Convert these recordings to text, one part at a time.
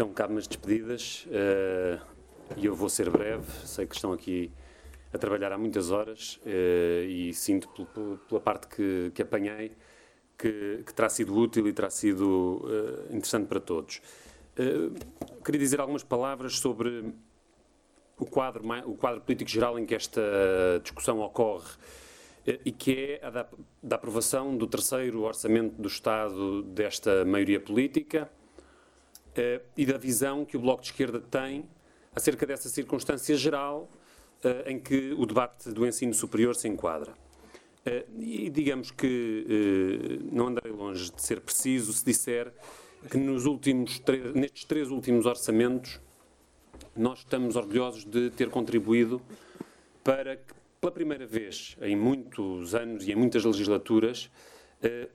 Então, cabe as despedidas uh, e eu vou ser breve. Sei que estão aqui a trabalhar há muitas horas uh, e sinto pela parte que, que apanhei que, que, terá sido útil e terá sido uh, interessante para todos. queria dizer algumas palavras sobre o quadro, o quadro político geral em que esta discussão ocorre e que é a da, da aprovação do terceiro orçamento do Estado desta maioria política uh, e da visão que o Bloco de Esquerda tem acerca dessa circunstância geral uh, em que o debate do ensino superior se enquadra. Uh, e digamos que não andarei longe de ser preciso se disser que nos últimos nestes três últimos orçamentos nós estamos orgulhosos de ter contribuído para que, pela primeira vez em muitos anos e em muitas legislaturas,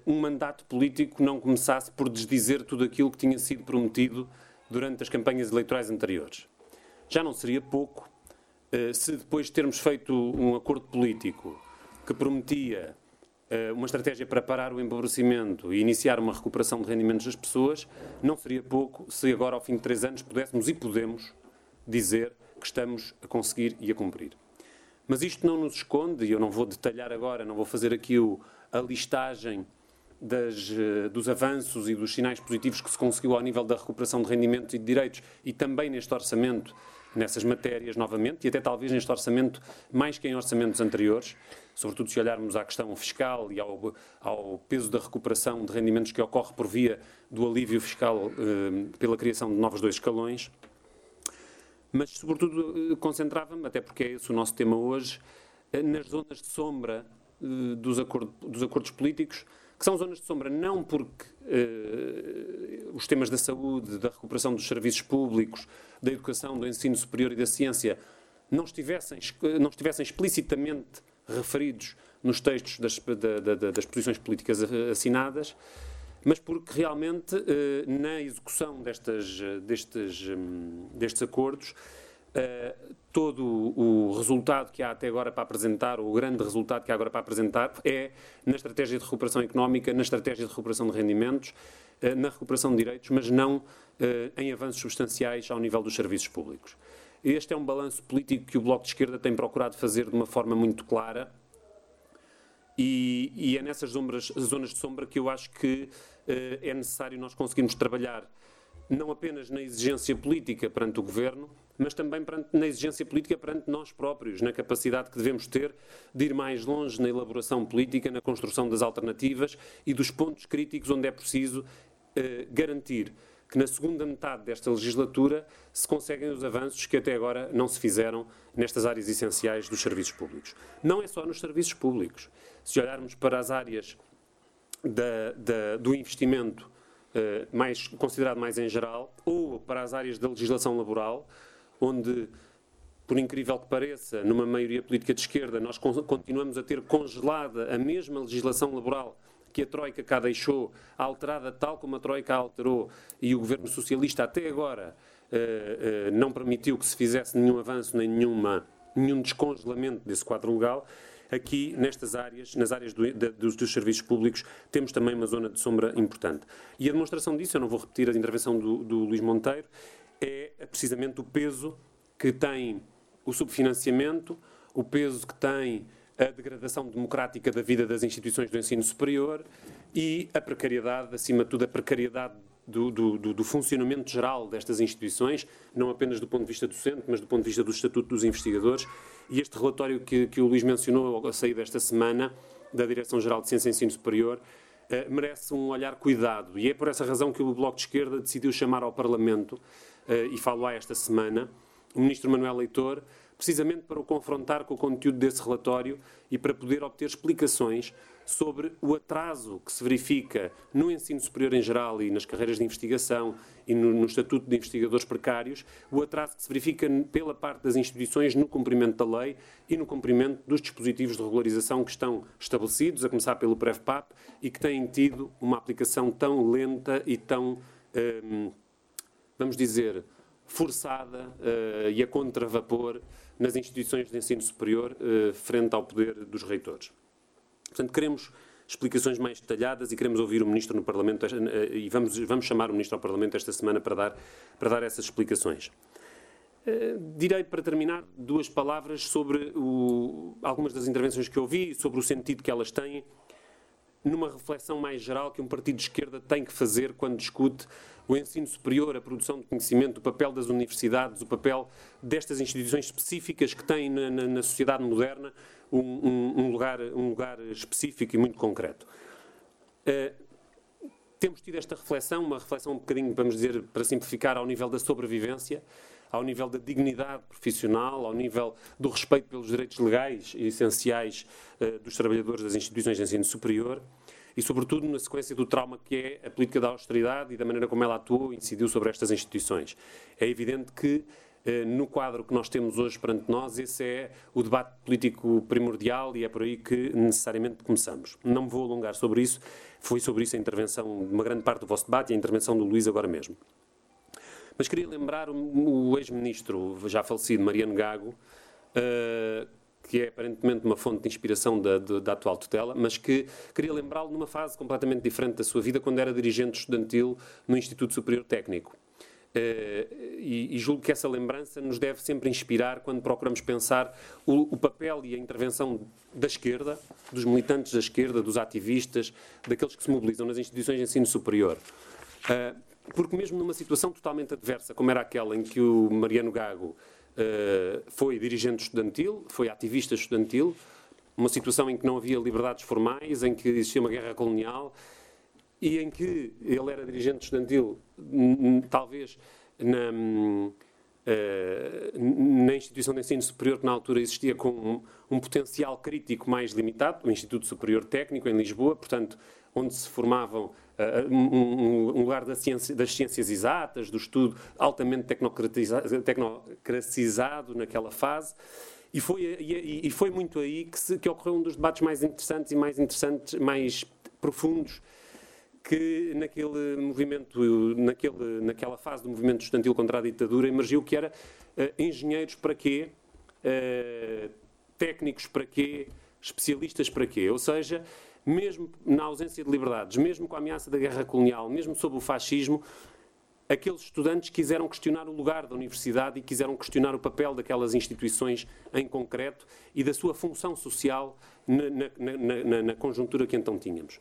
um mandato político não começasse por desdizer tudo aquilo que tinha sido prometido durante as campanhas eleitorais anteriores. Já não seria pouco uh, se depois de termos feito um acordo político que prometia uh, uma estratégia para parar o empobrecimento e iniciar uma recuperação de rendimentos das pessoas, não seria pouco se agora, ao fim de três anos, pudéssemos e podemos dizer que estamos a conseguir e a cumprir. Mas isto não nos esconde, e eu não vou detalhar agora, não vou fazer aqui o, a listagem das, eh, dos avanços e dos sinais positivos que se conseguiu ao nível da recuperação de rendimentos e de direitos e também neste orçamento, nessas matérias novamente, e até talvez neste orçamento mais que em orçamentos anteriores, sobretudo se olharmos à questão fiscal e ao, ao peso da recuperação de rendimentos que ocorre por via do alívio fiscal eh, pela criação de novos dois escalões. Mas, sobretudo, eh, concentrava-me, até porque é esse o nosso tema hoje, nas zonas de sombra eh, dos, acordo, dos, acordos políticos, que são zonas de sombra não porque uh, os temas da saúde, da recuperação dos serviços públicos, da educação, do ensino superior e da ciência não estivessem, não estivessem explicitamente referidos nos textos das, da, da, das posições políticas assinadas, mas porque realmente uh, na execução destas, destes, destes acordos uh, todo o resultado que há até agora para apresentar, ou o grande resultado que há agora para apresentar, é na estratégia de recuperação económica, na estratégia de recuperação de rendimentos, uh, na recuperação de direitos, mas não uh, em avanços substanciais ao nível dos serviços públicos. Este é um balanço político que o Bloco de Esquerda tem procurado fazer de uma forma muito clara e, e é nessas zonas de sombra que eu acho que é necessário nós conseguirmos trabalhar não apenas na exigência política perante o Governo, mas também perante, na exigência política perante nós próprios, na capacidade que devemos ter de ir mais longe na elaboração política, na construção das alternativas e dos pontos críticos onde é preciso eh, garantir que na segunda metade desta legislatura se conseguem os avanços que até agora não se fizeram nestas áreas essenciais dos serviços públicos. Não é só nos serviços públicos. Se olharmos para as áreas da, da, do investimento eh, mais, considerado mais em geral, ou para as áreas da legislação laboral, onde, por incrível que pareça, numa maioria política de esquerda, nós continuamos a ter congelada a mesma legislação laboral que a Troika cá deixou, alterada tal como a Troika alterou, e o governo socialista até agora uh, uh, não permitiu que se fizesse nenhum avanço nem nenhuma, nenhum descongelamento desse quadro legal. Aqui, nestas áreas, nas áreas do, de, dos, dos, serviços públicos, temos também uma zona de sombra importante. E a demonstração disso, eu não vou repetir a intervenção do, do Luís Monteiro, é precisamente o peso que tem o subfinanciamento, o peso que tem a degradação democrática da vida das instituições do ensino superior e a precariedade, acima de tudo, a precariedade do, do, do, funcionamento geral destas instituições, não apenas do ponto de vista docente, mas do ponto de vista do Estatuto dos Investigadores. E este relatório que, que o Luís mencionou ao sair desta semana, da Direção-Geral de Ciência e Ensino Superior, eh, merece um olhar cuidado. E é por essa razão que o Bloco de Esquerda decidiu chamar ao Parlamento, e falo lá esta semana, o Ministro Manuel Leitor, precisamente para o confrontar com o conteúdo desse relatório e para poder obter explicações sobre o atraso que se verifica no ensino superior em geral e nas carreiras de investigação e no, no, estatuto de investigadores precários, o atraso que se verifica pela parte das instituições no cumprimento da lei e no cumprimento dos dispositivos de regularização que estão estabelecidos, a começar pelo PrevPAP, e que têm tido uma aplicação tão lenta e tão, hum, vamos dizer, forçada uh, e a contravapor nas instituições de ensino superior uh, frente ao poder dos reitores. Portanto, queremos explicações mais detalhadas e queremos ouvir o Ministro no Parlamento eh, e vamos, vamos chamar o Ministro ao Parlamento esta semana para dar, para dar essas explicações. Uh, direi, para terminar, duas palavras sobre o, algumas das intervenções que ouvi sobre o sentido que elas têm, numa reflexão mais geral que um partido de esquerda tem que fazer quando discute o ensino superior, a produção de conhecimento, o papel das universidades, o papel destas instituições específicas que têm na, na, na sociedade moderna um, um, um, lugar, um lugar específico e muito concreto. Uh, temos tido esta reflexão, uma reflexão um bocadinho, vamos dizer, para simplificar, ao nível da sobrevivência, ao nível da dignidade profissional, ao nível do respeito pelos direitos legais e essenciais uh, dos trabalhadores das instituições de ensino superior e, sobretudo, na sequência do trauma que é a política da austeridade e da maneira como ela atuou e incidiu sobre estas instituições. É evidente que eh, no quadro que nós temos hoje perante nós, esse é o debate político primordial e é por aí que necessariamente começamos. Não me vou alongar sobre isso, foi sobre isso a intervenção uma grande parte do vosso debate e a intervenção do Luís agora mesmo. Mas queria lembrar o, ex-ministro, já falecido, Mariano Gago, uh, que é aparentemente uma fonte de inspiração da, da, da atual tutela, mas que queria lembrá-lo numa fase completamente diferente da sua vida, quando era dirigente estudantil no Instituto Superior Técnico. Uh, e, e, julgo que essa lembrança nos deve sempre inspirar quando procuramos pensar o, o, papel e a intervenção da esquerda, dos militantes da esquerda, dos ativistas, daqueles que se mobilizam nas instituições de ensino superior. Uh, porque mesmo numa situação totalmente adversa, como era aquela em que o Mariano Gago uh, foi dirigente estudantil, foi ativista estudantil, uma situação em que não havia liberdades formais, em que existia uma guerra colonial e em que ele era dirigente estudantil, talvez na, uh, na instituição de ensino superior que na altura existia com um, um, potencial crítico mais limitado, o Instituto Superior Técnico em Lisboa, portanto, onde se formavam um, um, lugar da ciência, das ciências exatas, do estudo altamente tecnocratizado naquela fase. E foi, e, e foi muito aí que, se, que ocorreu um dos debates mais interessantes e mais interessantes, mais profundos que naquele movimento, naquele, naquela fase do movimento estudantil contra a ditadura emergiu que era uh, engenheiros para quê, uh, técnicos para quê, especialistas para quê. Ou seja, mesmo na ausência de liberdades, mesmo com a ameaça da guerra colonial, mesmo sob o fascismo, aqueles estudantes quiseram questionar o lugar da universidade e quiseram questionar o papel daquelas instituições em concreto e da sua função social na, na, na, na conjuntura que então tínhamos.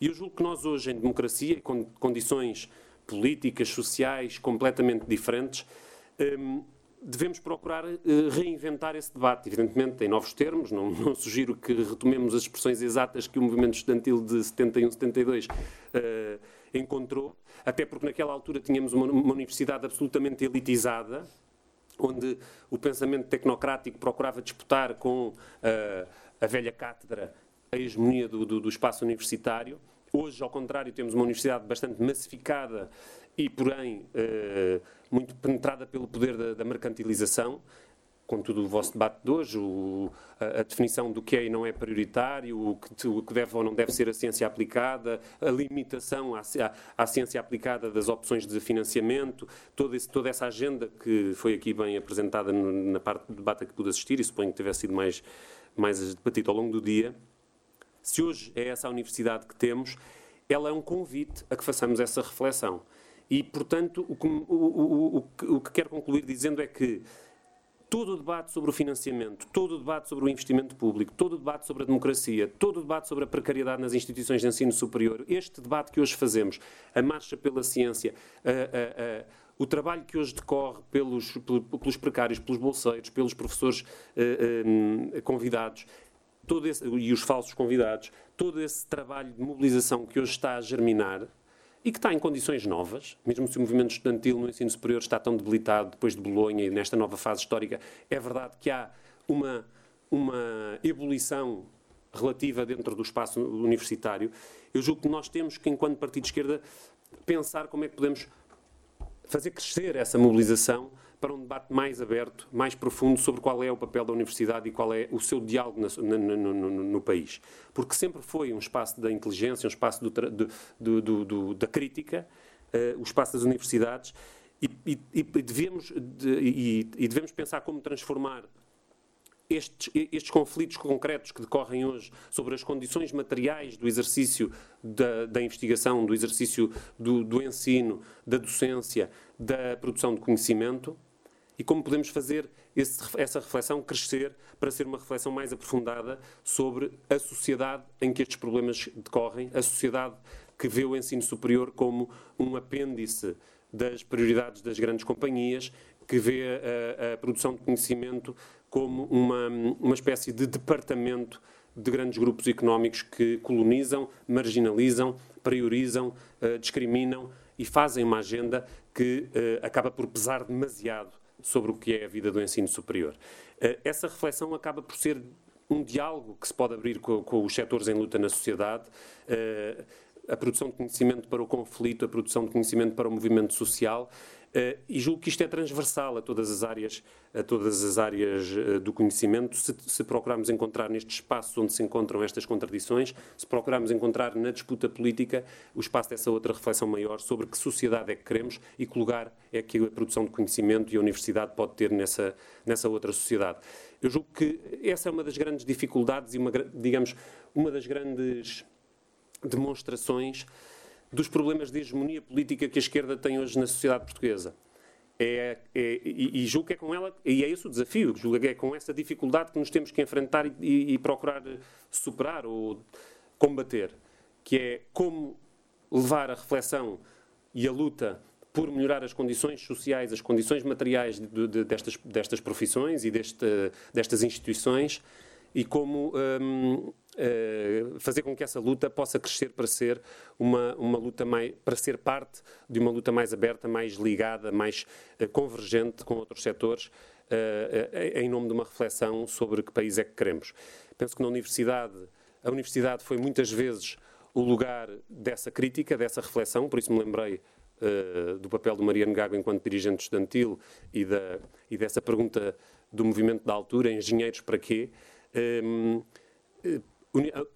E eu julgo que nós hoje, em democracia, com condições políticas, sociais completamente diferentes, hum, devemos procurar uh, reinventar esse debate, evidentemente em novos termos, não, não, sugiro que retomemos as expressões exatas que o movimento estudantil de 71, 72 uh, encontrou, até porque naquela altura tínhamos uma, uma universidade absolutamente elitizada, onde o pensamento tecnocrático procurava disputar com uh, a velha cátedra a hegemonia do, do, do espaço universitário. Hoje, ao contrário, temos uma universidade bastante massificada e, porém, eh, muito penetrada pelo poder da, mercantilização, contudo o vosso debate de hoje, a, definição do que é e não é prioritário, o que, deve ou não deve ser a ciência aplicada, a limitação à, ciência aplicada das opções de financiamento, toda essa agenda que foi aqui bem apresentada na parte do debate a que pude assistir e suponho que tivesse sido mais, mais debatido ao longo do dia. Se hoje é essa a universidade que temos, ela é um convite a que façamos essa reflexão. E, portanto, o que, o, o, o, o que quero concluir dizendo é que todo o debate sobre o financiamento, todo o debate sobre o investimento público, todo o debate sobre a democracia, todo o debate sobre a precariedade nas instituições de ensino superior, este debate que hoje fazemos, a marcha pela ciência, a, a, a, o trabalho que hoje decorre pelos, pelos precários, pelos bolseiros, pelos professores uh, uh, convidados, todo esse, e os falsos convidados, todo esse trabalho de mobilização que hoje está a germinar, e que está em condições novas, mesmo se o movimento estudantil no ensino superior está tão debilitado depois de Bolonha e nesta nova fase histórica, é verdade que há uma, uma ebulição relativa dentro do espaço universitário. Eu julgo que nós temos que, enquanto Partido de Esquerda, pensar como é que podemos fazer crescer essa mobilização para um debate mais aberto, mais profundo sobre qual é o papel da universidade e qual é o seu diálogo no, no, no, no país. Porque sempre foi um espaço da inteligência, um espaço do, do, do, da crítica, uh, o espaço das universidades, e, e, e devemos, de, e, e, devemos pensar como transformar estes, estes, conflitos concretos que decorrem hoje sobre as condições materiais do exercício da, da investigação, do exercício do, do, ensino, da docência, da produção de conhecimento, e como podemos fazer esse, essa reflexão crescer para ser uma reflexão mais aprofundada sobre a sociedade em que estes problemas decorrem, a sociedade que vê o ensino superior como um apêndice das prioridades das grandes companhias, que vê a, a produção de conhecimento como uma, uma espécie de departamento de grandes grupos económicos que colonizam, marginalizam, priorizam, uh, discriminam e fazem uma agenda que uh, acaba por pesar demasiado sobre o que é a vida do ensino superior. Uh, essa reflexão acaba por ser um diálogo que se pode abrir com, com os setores em luta na sociedade a produção de conhecimento para o conflito, a produção de conhecimento para o movimento social, e julgo que isto é transversal a todas as áreas, a todas as áreas uh, do conhecimento. Se, se, procurarmos encontrar nestes espaços onde se encontram estas contradições, se procurarmos encontrar na disputa política o espaço dessa outra reflexão maior sobre que sociedade é que queremos e que lugar é que a produção de conhecimento e a universidade pode ter nessa, nessa outra sociedade. Eu julgo que essa é uma das grandes dificuldades e, uma, digamos, uma das grandes demonstrações dos problemas de hegemonia política que a esquerda tem hoje na sociedade portuguesa. É, é, e, e julgo que é com ela, e é esse o desafio, julgo que é com essa dificuldade que nos temos que enfrentar e, e, e procurar superar ou combater, que é como levar a reflexão e a luta por melhorar as condições sociais, as condições materiais de, de, destas, destas profissões e deste, destas instituições e como um, eh, fazer com que essa luta possa crescer para ser uma, uma luta mais, para ser parte de uma luta mais aberta, mais ligada, mais uh, convergente com outros setores, uh, em nome de uma reflexão sobre que país é que queremos. Penso que na universidade, a universidade foi muitas vezes o lugar dessa crítica, dessa reflexão, por isso me lembrei do papel do Mariano Gago enquanto dirigente estudantil e, da, e dessa pergunta do movimento da altura, engenheiros para quê? Um,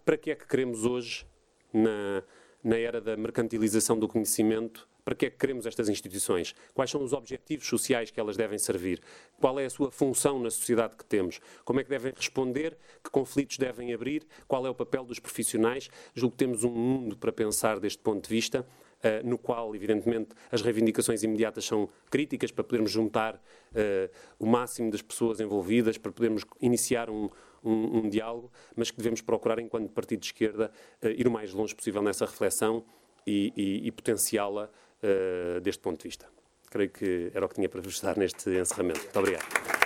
para que é que queremos hoje, na, na era da mercantilização do conhecimento, para que é que queremos estas instituições? Quais são os objetivos sociais que elas devem servir? Qual é a sua função na sociedade que temos? Como é que devem responder? Que conflitos devem abrir? Qual é o papel dos profissionais? Julgo que temos um mundo para pensar deste ponto de vista uh, no qual, evidentemente, as reivindicações imediatas são críticas para podermos juntar uh, o máximo das pessoas envolvidas, para podermos iniciar um, um, um diálogo, mas que devemos procurar, enquanto partido de esquerda, uh, ir o mais longe possível nessa reflexão e, e, e potenciá-la deste ponto de vista. Creio que era o que tinha para vos dar neste encerramento. Muito obrigado.